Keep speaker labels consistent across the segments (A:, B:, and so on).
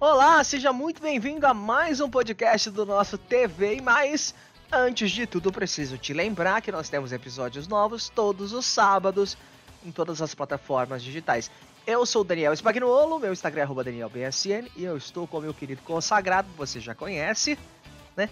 A: Olá, seja muito bem-vindo a mais um podcast do nosso TV e mais. Antes de tudo, preciso te lembrar que nós temos episódios novos todos os sábados em todas as plataformas digitais. Eu sou o Daniel Spagnuolo, meu Instagram é DanielBSN e eu estou com o meu querido consagrado, você já conhece, né?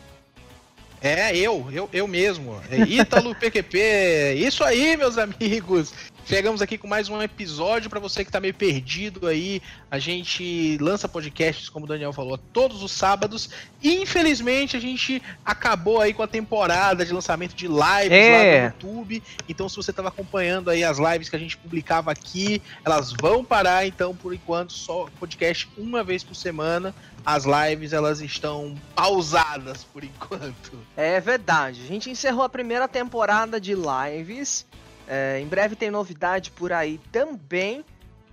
B: É, eu, eu, eu mesmo. É Ítalo PQP. Isso aí, meus amigos. Chegamos aqui com mais um episódio para você que tá meio perdido aí. A gente lança podcasts, como o Daniel falou, todos os sábados. E infelizmente a gente acabou aí com a temporada de lançamento de lives é. lá no YouTube. Então, se você estava acompanhando aí as lives que a gente publicava aqui, elas vão parar. Então, por enquanto, só podcast uma vez por semana. As lives elas estão pausadas por enquanto.
A: É verdade. A gente encerrou a primeira temporada de lives. É, em breve tem novidade por aí também.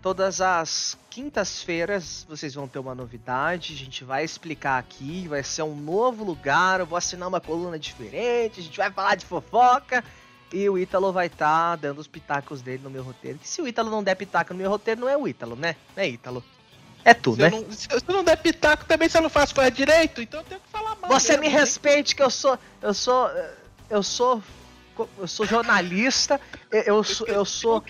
A: Todas as quintas-feiras vocês vão ter uma novidade. A gente vai explicar aqui. Vai ser um novo lugar. Eu vou assinar uma coluna diferente. A gente vai falar de fofoca. E o Ítalo vai estar tá dando os pitacos dele no meu roteiro. Que se o Ítalo não der pitaco no meu roteiro, não é o Ítalo, né? Não é Ítalo. É tu,
B: se
A: né?
B: Eu não, se eu não der pitaco, também você não faz coisa direito, então eu tenho que falar
A: mal. Você mesmo, me respeite que eu sou. Eu sou. Eu sou eu sou jornalista, eu sou, eu sou,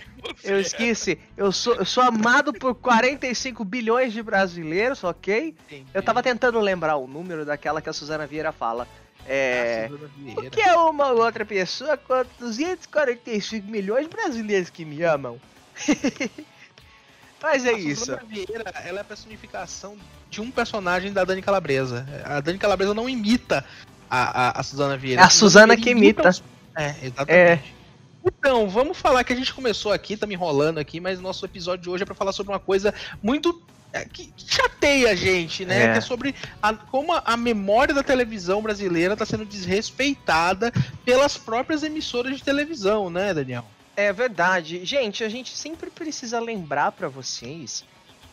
A: eu esqueci, eu sou, eu sou amado por 45 bilhões de brasileiros, ok? Eu tava tentando lembrar o número daquela que a Suzana Vieira fala. É, porque é uma outra pessoa com 245 milhões de brasileiros que me amam. Mas é a isso. Suzana
B: Vieira, ela é a personificação de um personagem da Dani Calabresa. A Dani Calabresa não imita a, a, a Suzana Vieira.
A: É a Suzana que imita. imita
B: é, exatamente. É. Então, vamos falar que a gente começou aqui, tá me enrolando aqui, mas nosso episódio de hoje é para falar sobre uma coisa muito é, que chateia a gente, né? É. Que é sobre a, como a, memória da televisão brasileira está sendo desrespeitada pelas próprias emissoras de televisão, né, Daniel?
A: É verdade. Gente, a gente sempre precisa lembrar para vocês.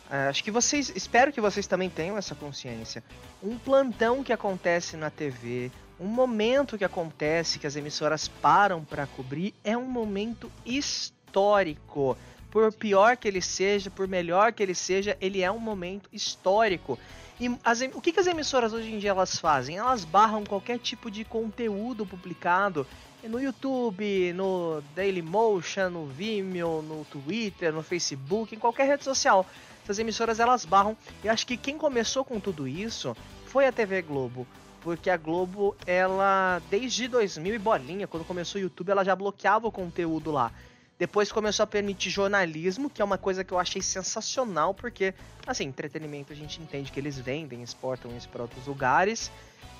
A: Uh, acho que vocês. Espero que vocês também tenham essa consciência. Um plantão que acontece na TV, um momento que acontece que as emissoras param para cobrir é um momento histórico. Por pior que ele seja, por melhor que ele seja, ele é um momento histórico. E as, o que, que as emissoras hoje em dia elas fazem? Elas barram qualquer tipo de conteúdo publicado no YouTube, no Dailymotion, no Vimeo, no Twitter, no Facebook, em qualquer rede social. Essas emissoras elas barram. E acho que quem começou com tudo isso foi a TV Globo porque a Globo, ela, desde 2000 e bolinha, quando começou o YouTube, ela já bloqueava o conteúdo lá. Depois começou a permitir jornalismo, que é uma coisa que eu achei sensacional, porque, assim, entretenimento a gente entende que eles vendem, exportam isso para outros lugares,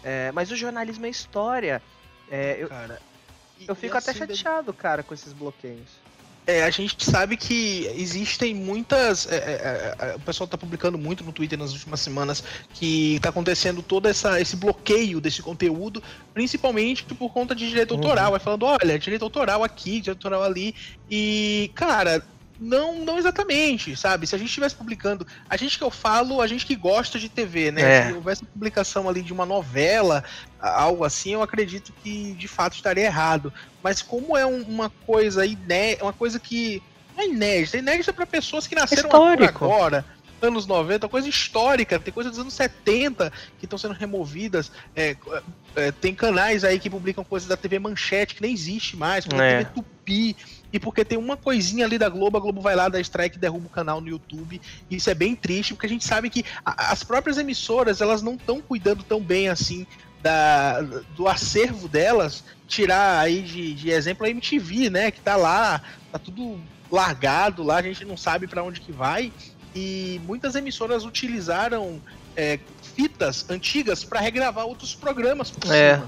A: é, mas o jornalismo é história. É, eu, cara, eu fico até assim, chateado, cara, com esses bloqueios.
B: É, a gente sabe que existem muitas. É, é, é, o pessoal está publicando muito no Twitter nas últimas semanas que está acontecendo todo essa, esse bloqueio desse conteúdo, principalmente por conta de direito uhum. autoral. Vai falando, olha, direito autoral aqui, direito autoral ali. E, cara, não, não exatamente, sabe? Se a gente estivesse publicando, a gente que eu falo, a gente que gosta de TV, né? É. Se houvesse publicação ali de uma novela, algo assim, eu acredito que de fato estaria errado. Mas como é um, uma coisa inédita, uma coisa que não é inédita, é inédita para pessoas que nasceram agora, anos 90, coisa histórica, tem coisas dos anos 70 que estão sendo removidas. É, é, tem canais aí que publicam coisas da TV Manchete que nem existe mais, é. TV Tupi e porque tem uma coisinha ali da Globo, a Globo vai lá, dá strike e derruba o canal no YouTube. Isso é bem triste, porque a gente sabe que a, as próprias emissoras, elas não estão cuidando tão bem assim da, do acervo delas. Tirar aí de, de exemplo a MTV, né, que tá lá, tá tudo largado lá, a gente não sabe para onde que vai. E muitas emissoras utilizaram é, fitas antigas para regravar outros programas por é.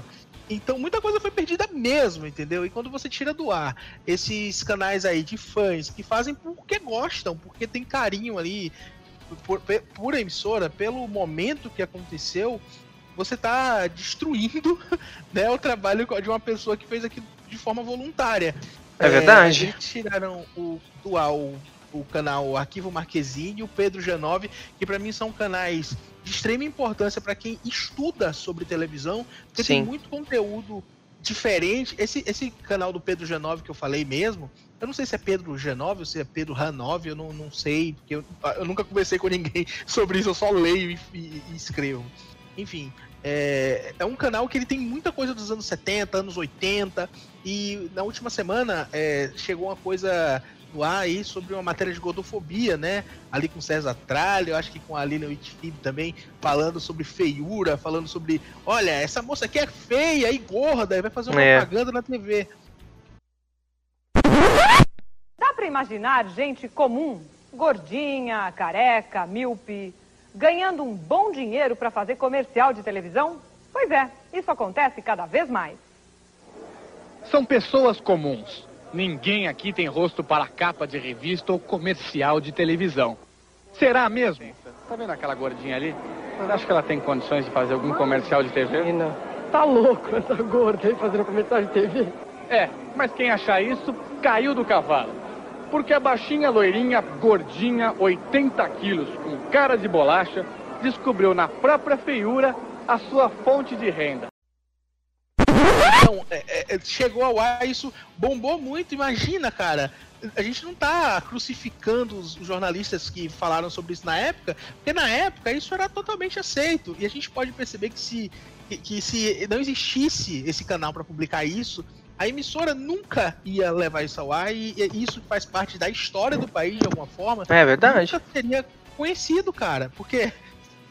B: Então muita coisa foi perdida mesmo, entendeu? E quando você tira do ar esses canais aí de fãs que fazem porque gostam, porque tem carinho ali por, por emissora, pelo momento que aconteceu, você está destruindo né, o trabalho de uma pessoa que fez aquilo de forma voluntária.
A: É, verdade.
B: É, eles tiraram o dual o canal Arquivo Marquezine e o Pedro G9, que para mim são canais de extrema importância para quem estuda sobre televisão, porque Sim. tem muito conteúdo diferente. Esse, esse canal do Pedro G9 que eu falei mesmo, eu não sei se é Pedro G9 ou se é Pedro Han9, eu não, não sei, porque eu, eu nunca conversei com ninguém sobre isso, eu só leio e, e, e escrevo. Enfim, é, é, um canal que ele tem muita coisa dos anos 70, anos 80, e na última semana é, chegou uma coisa no ar aí sobre uma matéria de gordofobia, né? Ali com César Tralha, eu acho que com a Lilian Whitfield também, falando sobre feiura, falando sobre, olha, essa moça aqui é feia e gorda, e vai fazer uma é. propaganda na TV.
C: Dá para imaginar gente comum, gordinha, careca, míope, ganhando um bom dinheiro para fazer comercial de televisão? Pois é, isso acontece cada vez mais.
D: São pessoas comuns Ninguém aqui tem rosto para capa de revista ou comercial de televisão. Será mesmo? Tá vendo aquela gordinha ali? Você acha que ela tem condições de fazer algum comercial de TV?
E: Não. Tá louco essa gorda aí fazendo comercial de TV?
D: É, mas quem achar isso caiu do cavalo. Porque a baixinha loirinha, gordinha, 80 quilos, com cara de bolacha, descobriu na própria feiura a sua fonte de renda.
B: Então, é, é, chegou ao ar, isso bombou muito. Imagina, cara. A gente não tá crucificando os jornalistas que falaram sobre isso na época, porque na época isso era totalmente aceito. E a gente pode perceber que se, que, que se não existisse esse canal para publicar isso, a emissora nunca ia levar isso ao ar e, e, isso faz parte da história do país de alguma forma.
A: É verdade.
B: Nunca seria conhecido, cara, porque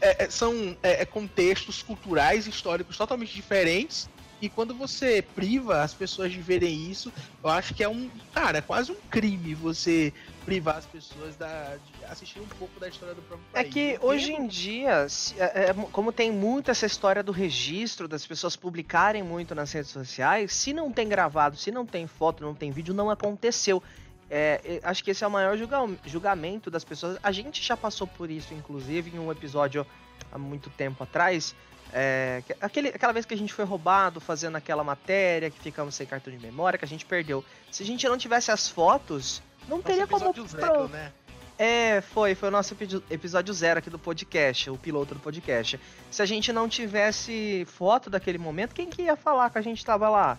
B: é, é são é, é, contextos culturais, históricos totalmente diferentes e quando você priva as pessoas de verem isso, eu acho que é um. Cara, é quase um crime você privar as pessoas da, de assistir um pouco da história do próprio
A: é país. É que hoje em dia, é, é, como tem muito essa história do registro, das pessoas publicarem muito nas redes sociais, se não tem gravado, se não tem foto, não tem vídeo, não aconteceu. É, acho que esse é o maior julga julgamento das pessoas. A gente já passou por isso, inclusive, em um episódio há muito tempo atrás, é, aquele, aquela vez que a gente foi roubado fazendo aquela matéria, que ficamos sem cartão de memória, que a gente perdeu. Se a gente não tivesse as fotos, não teria como. Zero, né? É, foi, foi o nosso episódio zero aqui do podcast, o piloto do podcast. Se a gente não tivesse foto daquele momento, quem que ia falar que a gente tava lá?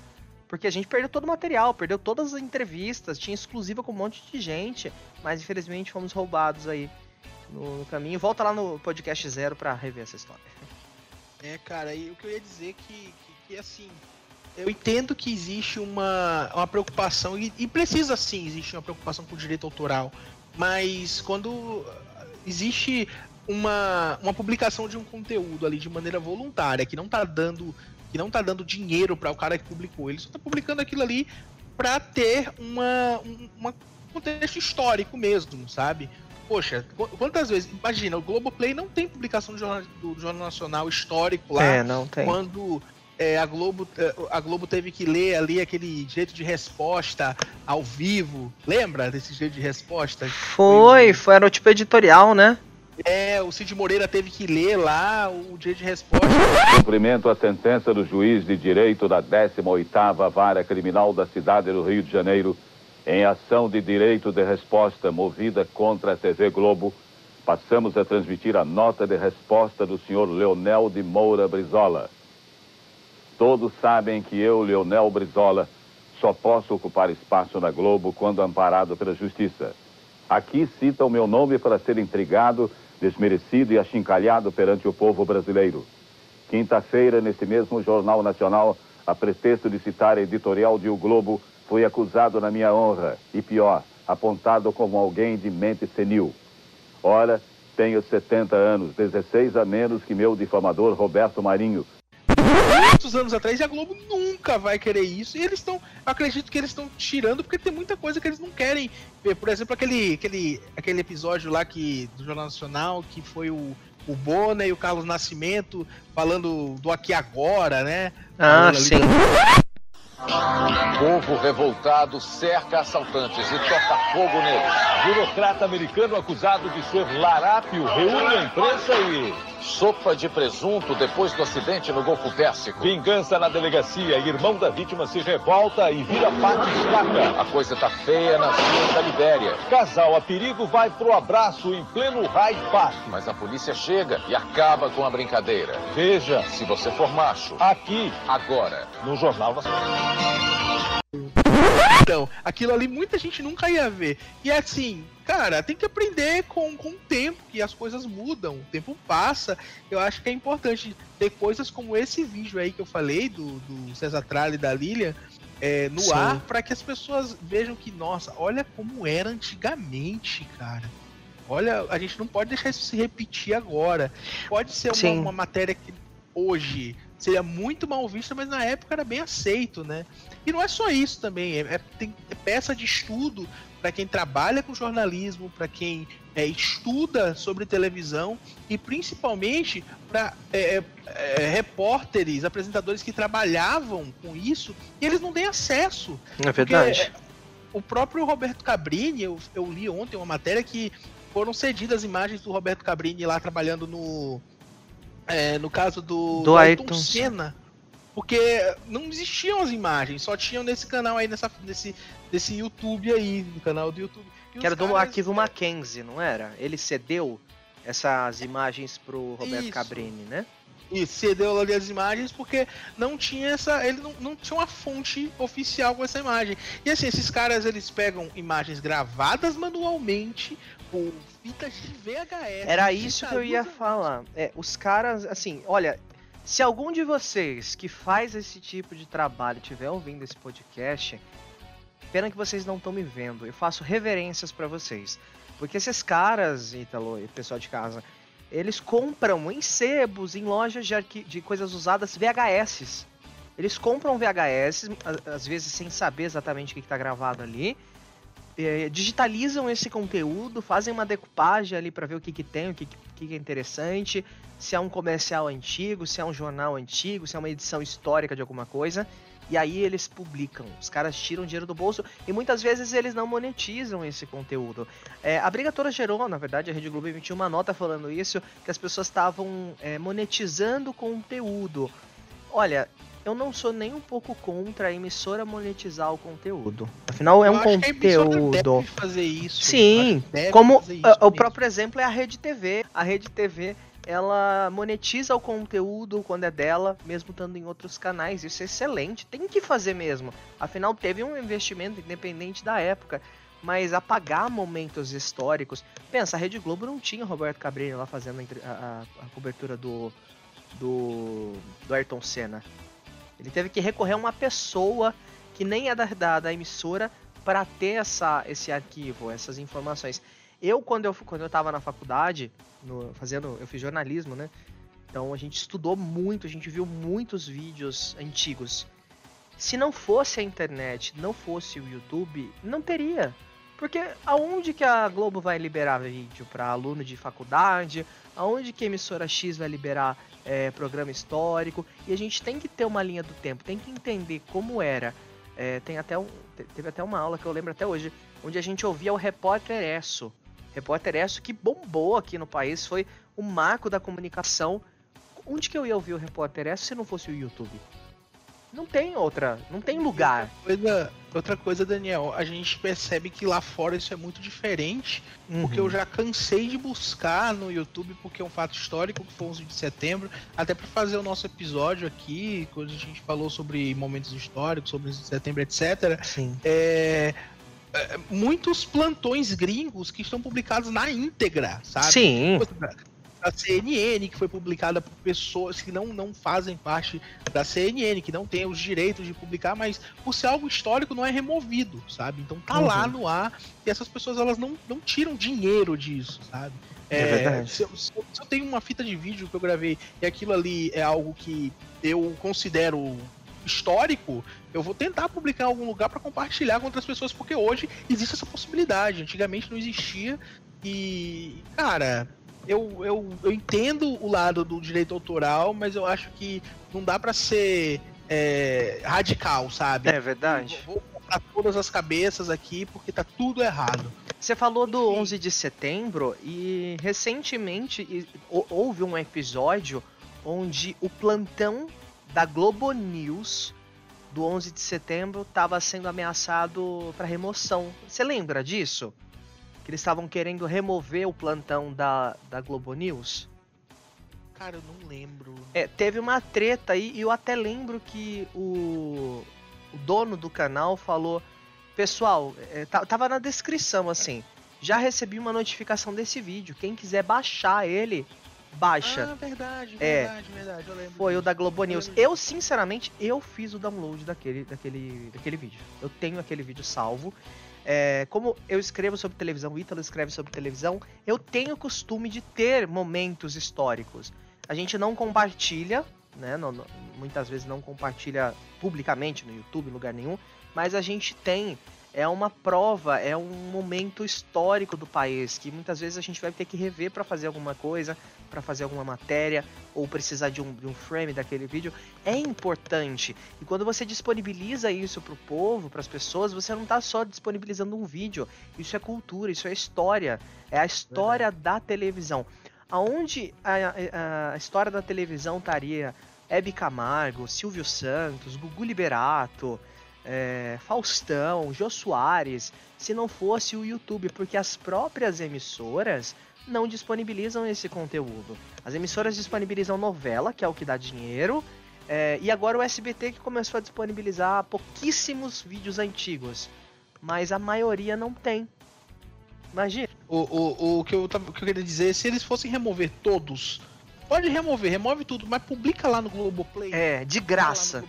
A: Porque a gente perdeu todo o material, perdeu todas as entrevistas, tinha exclusiva com um monte de gente, mas infelizmente fomos roubados aí no, no caminho. Volta lá no podcast zero para rever essa história.
B: É, cara, e o que eu ia dizer que, que, que assim, eu entendo que existe uma, uma preocupação, e, e, precisa sim existir uma preocupação com o direito autoral, mas quando existe uma, uma publicação de um conteúdo ali de maneira voluntária, que não tá dando, que não tá dando dinheiro para o cara que publicou, ele só tá publicando aquilo ali para ter uma, um uma contexto histórico mesmo, sabe? Poxa, quantas vezes. Imagina, o Globoplay não tem publicação do Jornal, do Jornal Nacional histórico lá.
A: É, não tem.
B: Quando é, a, Globo, é, a Globo teve que ler ali aquele direito de resposta ao vivo. Lembra desse direito de resposta?
A: Foi, foi, era o tipo editorial, né?
B: É, o Cid Moreira teve que ler lá o direito de resposta.
F: Cumprimento a sentença do juiz de direito da 18ª Vara Criminal da cidade do Rio de Janeiro, em ação de direito de resposta movida contra a TV Globo, passamos a transmitir a nota de resposta do senhor Leonel de Moura Brizola. Todos sabem que eu, Leonel Brizola, só posso ocupar espaço na Globo quando amparado pela Justiça. Aqui cita o meu nome para ser intrigado, desmerecido e achincalhado perante o povo brasileiro. Quinta-feira, nesse mesmo Jornal Nacional, a pretexto de citar a editorial de O Globo, Fui acusado na minha honra e, pior, apontado como alguém de mente senil. Ora, tenho 70 anos, 16 a menos que meu difamador Roberto Marinho.
B: Muitos anos atrás e a Globo nunca vai querer isso. E eles estão, acredito que eles estão tirando porque tem muita coisa que eles não querem ver. Por exemplo, aquele, aquele, aquele episódio lá que do Jornal Nacional que foi o, o Bona e o Carlos Nascimento falando do aqui agora, né?
A: Ah, sim.
G: Povo revoltado cerca assaltantes e toca fogo neles.
F: Burocrata americano acusado de ser larápio reúne a imprensa e
G: Sopa de presunto depois do acidente no Golfo Pérsico.
F: vingança na delegacia. Irmão da vítima se revolta e vira patiscaca.
G: A coisa tá feia nas ruas da Libéria.
F: Casal a perigo vai pro abraço em pleno Hyde Park.
G: Mas a polícia chega e acaba com a brincadeira.
F: Veja,
G: Se você for macho,
F: aqui
G: agora.
F: no Jornal Nacional.
B: Então, aquilo ali muita gente nunca ia ver. E assim, cara, tem que aprender com, com o tempo, que as coisas mudam, o tempo passa. Eu acho que é importante ter coisas como esse vídeo aí que eu falei, do, do César Tralli e da Lilian, é, no
A: Sim.
B: ar, para que as pessoas vejam que, nossa, olha como era antigamente, cara. Olha, a gente não pode deixar isso se repetir agora. Pode ser uma, uma matéria que hoje seria muito mal vista, mas na época era bem aceito, né? E não é só isso também, é, é- tem é peça de estudo para quem trabalha com jornalismo, para quem é, estuda sobre televisão e principalmente para repórteres, apresentadores que trabalhavam com isso e eles não têm acesso.
A: É
B: Porque o próprio Roberto Cabrini, eu, eu li ontem uma matéria que foram cedidas imagens do Roberto Cabrini lá trabalhando no. É, no caso do,
A: Do Ayrton
B: Senna. Porque não existiam as imagens, só tinham nesse canal aí, nessa, nesse, nesse YouTube aí, no canal do YouTube. E
A: Que era do
B: caras-
A: arquivo Mackenzie, não era? Ele cedeu essas imagens pro Roberto
B: Isso.
A: Cabrini, né?
B: E cedeu ali as imagens porque não tinha essa. Ele não, não tinha uma fonte oficial com essa imagem. E assim, esses caras eles pegam imagens gravadas manualmente por fitas de VHS.
A: Era isso que eu ia falar. É, os caras, assim, olha, se algum de vocês que faz esse tipo de trabalho estiver ouvindo esse podcast, pena que vocês não estão me vendo. Eu faço reverências pra vocês. Porque esses caras, Ítalo e pessoal de casa, eles compram em sebos, em lojas de, de coisas usadas, VHS. Eles compram VHS, às vezes sem saber exatamente o que está gravado ali, eh, digitalizam esse conteúdo, fazem uma decupagem ali para ver o que, que tem, o que, que, que é interessante, se é um comercial antigo, se é um jornal antigo, se é uma edição histórica de alguma coisa. E aí eles publicam. Os caras tiram dinheiro do bolso e muitas vezes eles não monetizam esse conteúdo. É, a Briga Toda gerou, na verdade, a Rede Globo emitiu uma nota falando isso, que as pessoas estavam é, monetizando conteúdo. Olha, eu não sou nem um pouco contra a emissora monetizar o conteúdo. Afinal, é
B: Eu
A: um conteúdo.
B: deve fazer isso.
A: Sim, Como
B: isso
A: o
B: mesmo.
A: próprio exemplo é a Rede TV. A Rede TV ela monetiza o conteúdo quando é dela, mesmo estando em outros canais. Isso é excelente, tem que fazer mesmo. Afinal, teve um investimento independente da época. Mas apagar momentos históricos. Pensa, a Rede Globo não tinha o Roberto Cabrini lá fazendo a- a- a cobertura do, do, do Ayrton Senna. Ele teve que recorrer a uma pessoa que nem é da, da, da emissora para ter essa, esse arquivo, essas informações. Eu, quando eu, quando eu na faculdade, no- fazendo, eu fiz jornalismo, né? Então a gente estudou muito, a gente viu muitos vídeos antigos. Se não fosse a internet, não fosse o YouTube, não teria. Porque aonde que a Globo vai liberar vídeo para aluno de faculdade? Aonde que a emissora X vai liberar é, programa histórico? E a gente tem que ter uma linha do tempo, tem que entender como era. É, tem até um, te- teve até uma aula que eu lembro até hoje, onde a gente ouvia o repórter Esso. Repórter Esso que bombou aqui no país, foi o marco da comunicação. Onde que eu ia ouvir o repórter Esso se não fosse o YouTube? Não tem outra, não tem lugar.
B: Coisa- outra coisa, Daniel, a gente percebe que lá fora isso é muito diferente, porque
A: Uhum.
B: eu já cansei de buscar no YouTube, porque é um fato histórico, que foi 11 de setembro, até para fazer o nosso episódio aqui, quando a gente falou sobre momentos históricos, sobre 11 de setembro, etc.
A: Sim.
B: É, é, muitos plantões gringos que estão publicados na íntegra, sabe?
A: Sim.
B: Da CNN, que foi publicada por pessoas que não, não fazem parte da CNN, que não têm os direitos de publicar, mas por ser algo histórico não é removido, sabe? Então tá
A: Uhum.
B: lá no ar e essas pessoas elas não, não tiram dinheiro disso, sabe?
A: É verdade.
B: Se eu, se eu- se eu tenho uma fita de vídeo que eu gravei e aquilo ali é algo que eu considero histórico, eu vou tentar publicar em algum lugar para compartilhar com outras pessoas, porque hoje existe essa possibilidade. Antigamente não existia e, cara, eu, eu, eu entendo o lado do direito autoral, mas eu acho que não dá para ser é, radical, sabe?
A: É verdade.
B: Vou comprar todas as cabeças aqui porque tá tudo errado.
A: Você falou do
B: Enfim.
A: 11 de setembro e recentemente hou- houve um episódio onde o plantão da Globo News do 11 de setembro estava sendo ameaçado para remoção. Você lembra disso? Que eles estavam querendo remover o plantão da, da Globo News?
B: Cara, eu não lembro.
A: É, teve uma treta aí e eu até lembro que o, o dono do canal falou: Pessoal, é, tava na descrição assim. Já recebi uma notificação desse vídeo. Quem quiser baixar ele, baixa.
B: Ah, verdade,
A: É.
B: verdade, verdade. Eu lembro.
A: Foi o da Globo News. Eu, sinceramente, eu fiz o download daquele, daquele, daquele vídeo. Eu tenho aquele vídeo salvo. É, como eu escrevo sobre televisão, o Ítalo escreve sobre televisão, eu tenho costume de ter momentos históricos. A gente não compartilha, né? não- não- muitas vezes não compartilha publicamente no YouTube, em lugar nenhum, mas a gente tem. É uma prova, é um momento histórico do país que muitas vezes a gente vai ter que rever para fazer alguma coisa, para fazer alguma matéria, ou precisar de um, de um frame daquele vídeo. É importante. E quando você disponibiliza isso pro povo, para as pessoas, você não tá só disponibilizando um vídeo. Isso é cultura, isso é história. É a história da televisão. Aonde a, a- a história da televisão estaria Hebe Camargo, Silvio Santos, Gugu Liberato, é, Faustão, Jô Soares, se não fosse o YouTube, porque as próprias emissoras não disponibilizam esse conteúdo. As emissoras disponibilizam novela, que é o que dá dinheiro, é, e agora o SBT que começou a disponibilizar pouquíssimos vídeos antigos, mas a maioria não tem. Imagina.
B: O, o, o, que eu, o que eu queria dizer, se eles fossem remover todos, pode remover, remove tudo, mas publica lá no Globoplay.
A: É, de graça.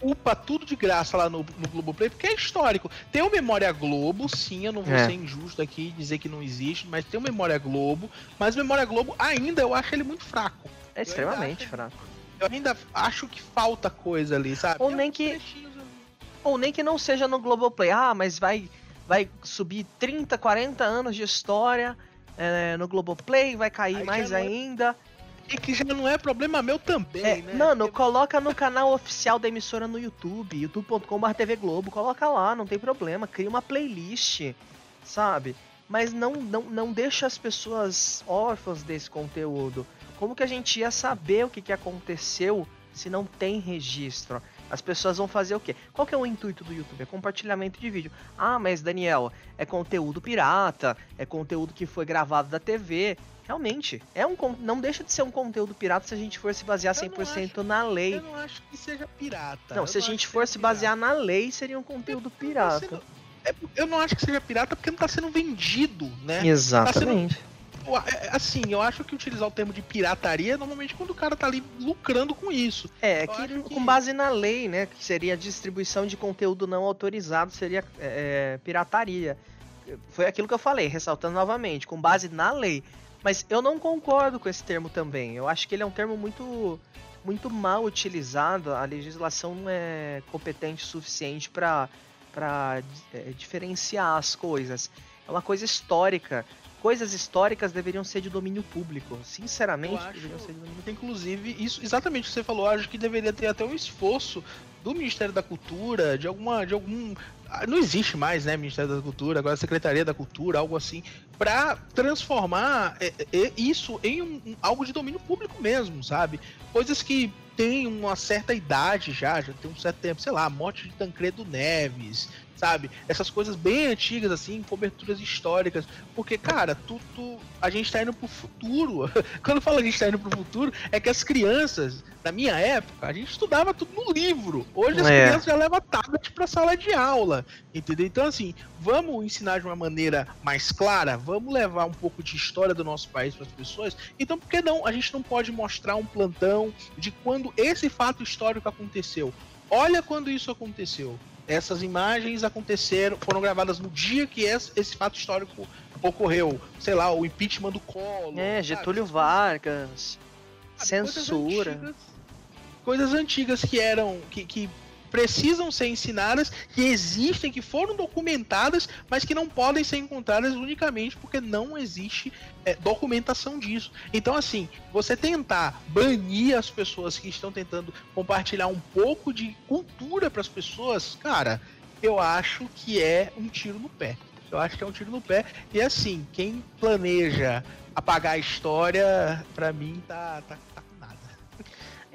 B: Upa tudo de graça lá no, no Globoplay, porque é histórico. Tem o Memória Globo, sim, eu não vou
A: É.
B: ser injusto aqui e dizer que não existe, mas tem o Memória Globo, mas o Memória Globo ainda eu acho ele muito fraco.
A: É extremamente fraco.
B: Eu ainda acho que falta coisa ali, sabe?
A: Ou
B: Tem
A: nem que-. Ou nem que não seja no Globoplay. Ah, mas vai, vai subir 30, 40 anos de história é, no Globoplay, vai cair
B: Aí
A: mais
B: é-
A: ainda.
B: E que já não é problema meu também,
A: É,
B: né?
A: Mano, coloca no canal oficial da emissora no YouTube, youtube.com.br TV Globo, coloca lá, não tem problema, cria uma playlist, sabe? Mas não, não, não deixa as pessoas órfãs desse conteúdo. Como que a gente ia saber o que, que aconteceu se não tem registro? As pessoas vão fazer o quê? Qual que é o intuito do YouTube? É compartilhamento de vídeo. Ah, mas Daniel, é conteúdo pirata, é conteúdo que foi gravado da TV. Realmente, é um, não deixa de ser um conteúdo pirata se a gente for se basear
B: Eu não
A: 100% na lei.
B: Eu não acho que seja pirata.
A: Não,
B: Eu
A: se a
B: acho
A: gente for se
B: pirata.
A: basear na lei, seria um conteúdo
B: Tá
A: pirata.
B: sendo- é- eu não acho que seja pirata porque não tá sendo vendido, né?
A: Exatamente.
B: Eu- é- Assim, eu acho que utilizar o termo de pirataria é normalmente quando o cara tá ali lucrando com isso.
A: É, que,
B: acho que-
A: com base na lei, né? Que seria a distribuição de conteúdo não autorizado, seria é, pirataria. Foi aquilo que eu falei, ressaltando novamente, com base na lei. Mas eu não concordo com esse termo também. Eu acho que ele é um termo muito, muito mal utilizado. A legislação não é competente o suficiente para diferenciar as coisas. É uma coisa histórica. Coisas históricas deveriam ser de domínio público. Sinceramente,
B: acho-
A: deveriam ser de domínio
B: Inclusive, isso exatamente o que você falou, acho que deveria ter até um esforço do Ministério da Cultura, de alguma. de algum. ah, Não existe mais, né, Ministério da Cultura, agora Secretaria da Cultura, algo assim, para transformar é, é, isso em um- um- algo de domínio público mesmo, sabe? Coisas que têm uma certa idade já, já tem um certo tempo, sei lá, a morte de Tancredo Neves, sabe? Essas coisas bem antigas, assim, coberturas históricas. Porque, cara, tu, tu- a gente tá indo pro futuro. Quando fala a gente tá indo pro futuro, é que as crianças, na minha época, a gente estudava tudo no livro. Hoje as
A: É.
B: crianças já levam tablet pra sala de aula. Entendeu? Então, assim, vamos ensinar de uma maneira mais clara, vamos levar um pouco de história do nosso país para as pessoas. Então, por que não? A gente não pode mostrar um plantão de quando esse fato histórico aconteceu. Olha quando isso aconteceu. Essas imagens aconteceram, foram gravadas no dia que esse, esse fato histórico ocorreu. Sei lá, o impeachment do Collor.
A: É,
B: sabe?
A: Getúlio
B: Essas
A: Vargas,
B: sabe,
A: censura.
B: Coisas antigas, coisas antigas que eram. que, que precisam ser ensinadas, que existem, que foram documentadas, mas que não podem ser encontradas unicamente porque não existe é, documentação disso. Então, assim, você tentar banir as pessoas que estão tentando compartilhar um pouco de cultura para as pessoas, cara, eu acho que é um tiro no pé. Eu acho que é um tiro no pé. E assim, quem planeja apagar a história, pra mim, tá, tá.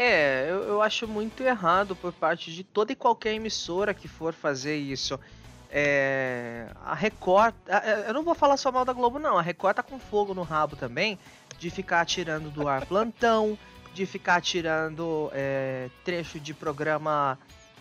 A: É, eu, eu acho muito errado por parte de toda e qualquer emissora que for fazer isso. É, a Record. Eu não vou falar só mal da Globo, não. A Record tá com fogo no rabo também de ficar tirando do ar plantão, de ficar tirando é, trecho de programa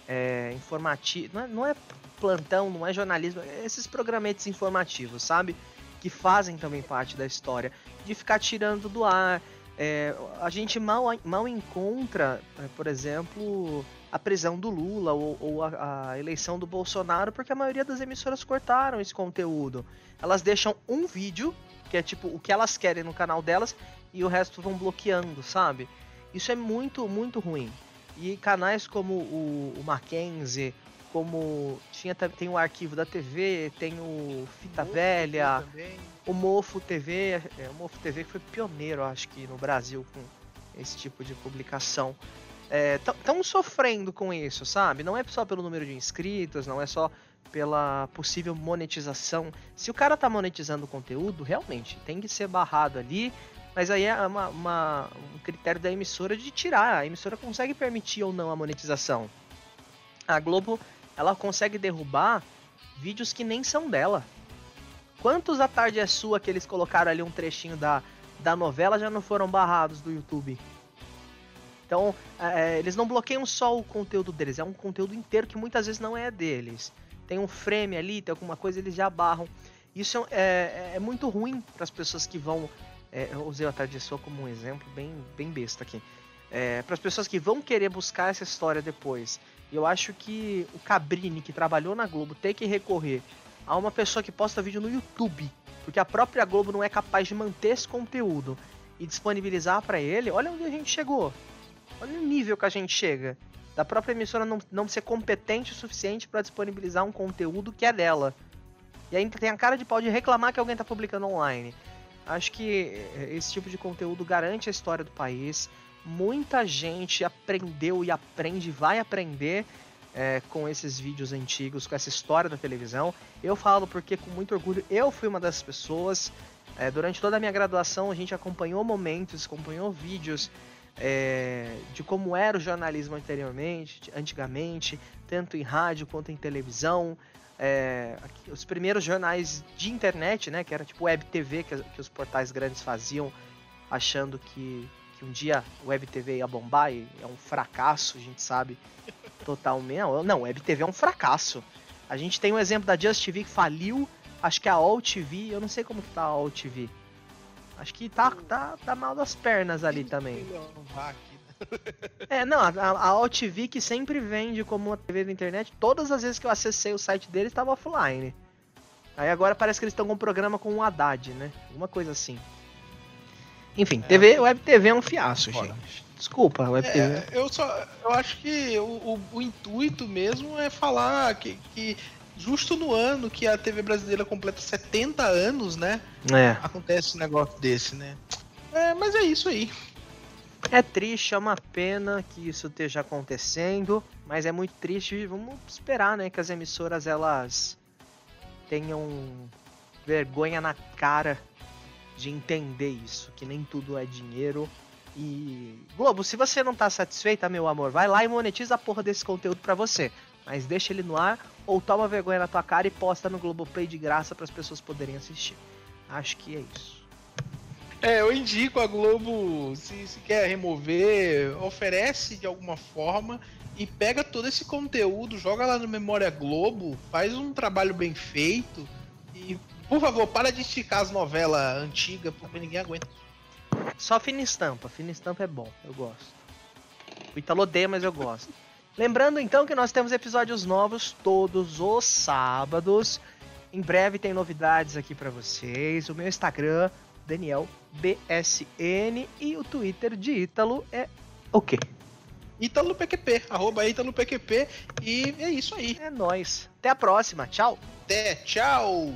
A: é, informativo. Não é, não é plantão, não é jornalismo, é esses programetes informativos, sabe? Que fazem também parte da história. De ficar tirando do ar. É, a gente mal, mal encontra, é, por exemplo, a prisão do Lula ou, ou a, a, eleição do Bolsonaro, porque a maioria das emissoras cortaram esse conteúdo. Elas deixam um vídeo, que é tipo o que elas querem no canal delas, e o resto vão bloqueando, sabe? Isso é muito, muito ruim. E canais como o, o Mackenzie, como tinha tem o arquivo da TV, tem o Fita Velha, o Mofo TV, é, o Mofo TV que foi pioneiro, acho que no Brasil com esse tipo de publicação. Estão é, sofrendo com isso, sabe? Não é só pelo número de inscritos, não é só pela possível monetização. Se o cara tá monetizando o conteúdo, realmente tem que ser barrado ali. Mas aí é uma, uma, um critério da emissora de tirar. A emissora consegue permitir ou não a monetização. A Globo ela consegue derrubar vídeos que nem são dela. Quantos A Tarde é Sua que eles colocaram ali um trechinho da, da novela já não foram barrados do YouTube? Então, é, eles não bloqueiam só o conteúdo deles, é um conteúdo inteiro que muitas vezes não é deles. Tem um frame ali, tem alguma coisa, eles já barram. Isso é, é, é muito ruim para as pessoas que vão. É, eu usei a Tarde Sua como um exemplo bem, bem besta aqui. É, para as pessoas que vão querer buscar essa história depois eu acho que o Cabrini, que trabalhou na Globo, tem que recorrer a uma pessoa que posta vídeo no YouTube, porque a própria Globo não é capaz de manter esse conteúdo e disponibilizar para ele. Olha onde a gente chegou. Olha o nível que a gente chega. Da própria emissora não, não ser competente o suficiente para disponibilizar um conteúdo que é dela. E ainda tem a cara de pau de reclamar que alguém está publicando online. Acho que esse tipo de conteúdo garante a história do país muita gente aprendeu e aprende, vai aprender é, com esses vídeos antigos, com essa história da televisão. Eu falo porque, com muito orgulho, eu fui uma das pessoas. É, durante toda a minha graduação, a gente acompanhou momentos, acompanhou vídeos é, de como era o jornalismo anteriormente, antigamente, tanto em rádio quanto em televisão. É, os primeiros jornais de internet, né, que era tipo web TV que, que os portais grandes faziam, achando que que um dia Web TV ia bombar e é um fracasso, a gente sabe totalmente. Não, Web TV é um fracasso. A gente tem um exemplo da Just TV que faliu, acho que é a All TV, eu não sei como que tá a All TV. Acho que tá, tá, tá mal das pernas ali também. É, não, a, a All TV que sempre vende como uma TV da internet, todas as vezes que eu acessei o site dele estava offline. Aí agora parece que eles estão com um programa com um Haddad, né? Uma coisa assim. Enfim, é. TV, Web TV é um fiasco, Foda. gente. Desculpa, Web é, TV.
B: Eu só. Eu acho que o, o, o intuito mesmo é falar que, que justo no ano que a TV brasileira completa 70 anos, né? É. Acontece um negócio desse, né? É, mas é isso aí.
A: É triste, é uma pena que isso esteja acontecendo, mas é muito triste. Vamos esperar, né, que as emissoras elas tenham vergonha na cara de entender isso, que nem tudo é dinheiro. E Globo, se você não tá satisfeita, meu amor, vai lá e monetiza a porra desse conteúdo para você. Mas deixa ele no ar ou toma vergonha na tua cara e posta no Globoplay de graça para as pessoas poderem assistir. Acho que é isso.
B: É, eu indico a Globo, se, se quer remover, oferece de alguma forma e pega todo esse conteúdo, joga lá no Memória Globo, faz um trabalho bem feito e por favor, para de esticar as novelas antigas, porque ninguém aguenta.
A: Só fina estampa. Fina estampa é bom, eu gosto. O Italo odeia, mas eu gosto. Lembrando então que nós temos episódios novos todos os sábados. Em breve tem novidades aqui para vocês. O meu Instagram, Daniel BSN, e o Twitter de Ítalo é o quê?
B: ItaloPQP, arroba e é isso aí.
A: É nóis. Até a próxima. Tchau.
B: Até, tchau!